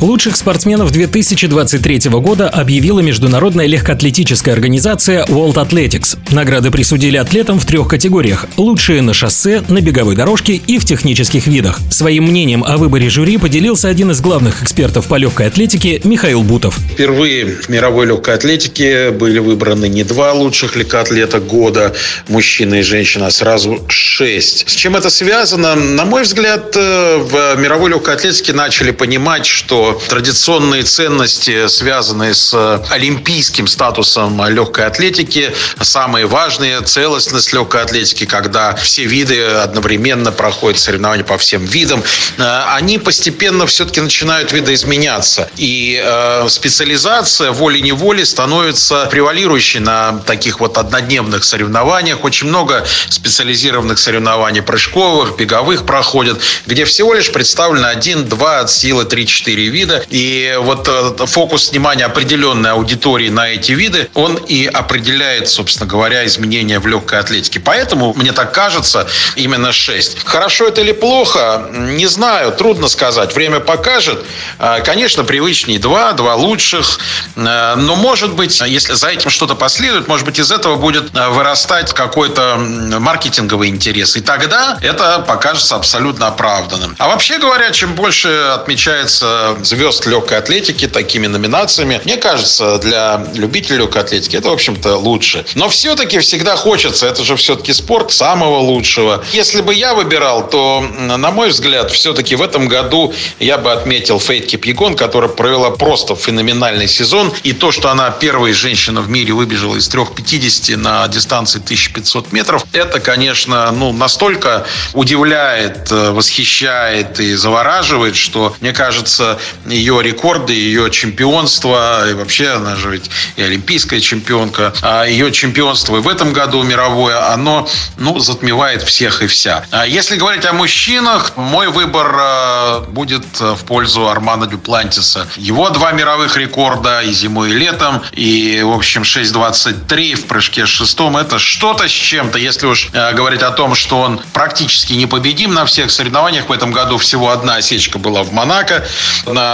Лучших спортсменов 2023 года объявила международная легкоатлетическая организация World Athletics. Награды присудили атлетам в трех категориях – лучшие на шоссе, на беговой дорожке и в технических видах. Своим мнением о выборе жюри поделился один из главных экспертов по легкой атлетике Михаил Бутов. Впервые в мировой легкой атлетике были выбраны не два лучших легкоатлета года, мужчина и женщина, а сразу шесть. С чем это связано? На мой взгляд, э, в мировой легкой атлетике начали понимать, что традиционные ценности, связанные с олимпийским статусом легкой атлетики, самые важные, целостность легкой атлетики, когда все виды одновременно проходят соревнования по всем видам, э, они постепенно все-таки начинают видоизменяться. И э, специализация волей-неволей становится превалирующей на таких вот однодневных соревнованиях. Очень много специализированных соревнований прыжковых, беговых проходят, где всего лишь представлено один, два, от силы 3-4 вида. И вот э, фокус внимания определенной аудитории на эти виды, он и определяет, собственно говоря, изменения в легкой атлетике. Поэтому, мне так кажется, именно 6. Хорошо это или плохо, не знаю, трудно сказать. Время покажет. Э, конечно, привычнее 2, 2 лучших. Э, но, может быть, если за этим что-то последует, может быть, из этого будет вырастать какой-то маркетинговый интерес. И тогда это покажется абсолютно оправданным. А вообще говоря, чем больше отмечается звезд легкой атлетики такими номинациями. Мне кажется, для любителей легкой атлетики это, в общем-то, лучше. Но все-таки всегда хочется, это же все-таки спорт самого лучшего. Если бы я выбирал, то, на мой взгляд, все-таки в этом году я бы отметил Фейт Кипьегон, которая провела просто феноменальный сезон. И то, что она первая женщина в мире выбежала из 3,50 на дистанции 1500 метров, это, конечно, ну, настолько удивляет, э, восхищает и завораживает, что, мне кажется, ее рекорды, ее чемпионство, и вообще она же ведь и олимпийская чемпионка, а ее чемпионство и в этом году мировое, оно, ну, затмевает всех и вся. А если говорить о мужчинах, мой выбор э, будет в пользу Армана Дюплантиса. Его два мировых рекорда и зимой, и летом, и, в общем, 6.23 в прыжке шестом, это что-то с чем-то. Если уж э, говорить о том, что он практически непобедим на всех соревнованиях, в этом году всего одна осечка была в Монако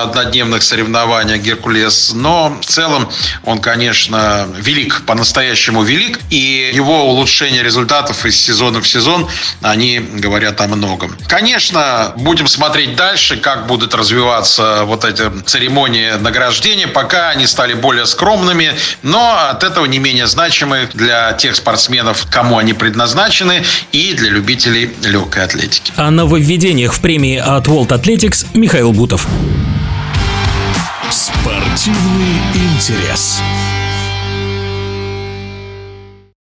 однодневных соревнованиях Геркулес. Но в целом он, конечно, велик, по-настоящему велик. И его улучшение результатов из сезона в сезон, они говорят о многом. Конечно, будем смотреть дальше, как будут развиваться вот эти церемонии награждения. Пока они стали более скромными, но от этого не менее значимы для тех спортсменов, кому они предназначены, и для любителей легкой атлетики. О нововведениях в премии от World Athletics Михаил Бутов. Спортивный интерес.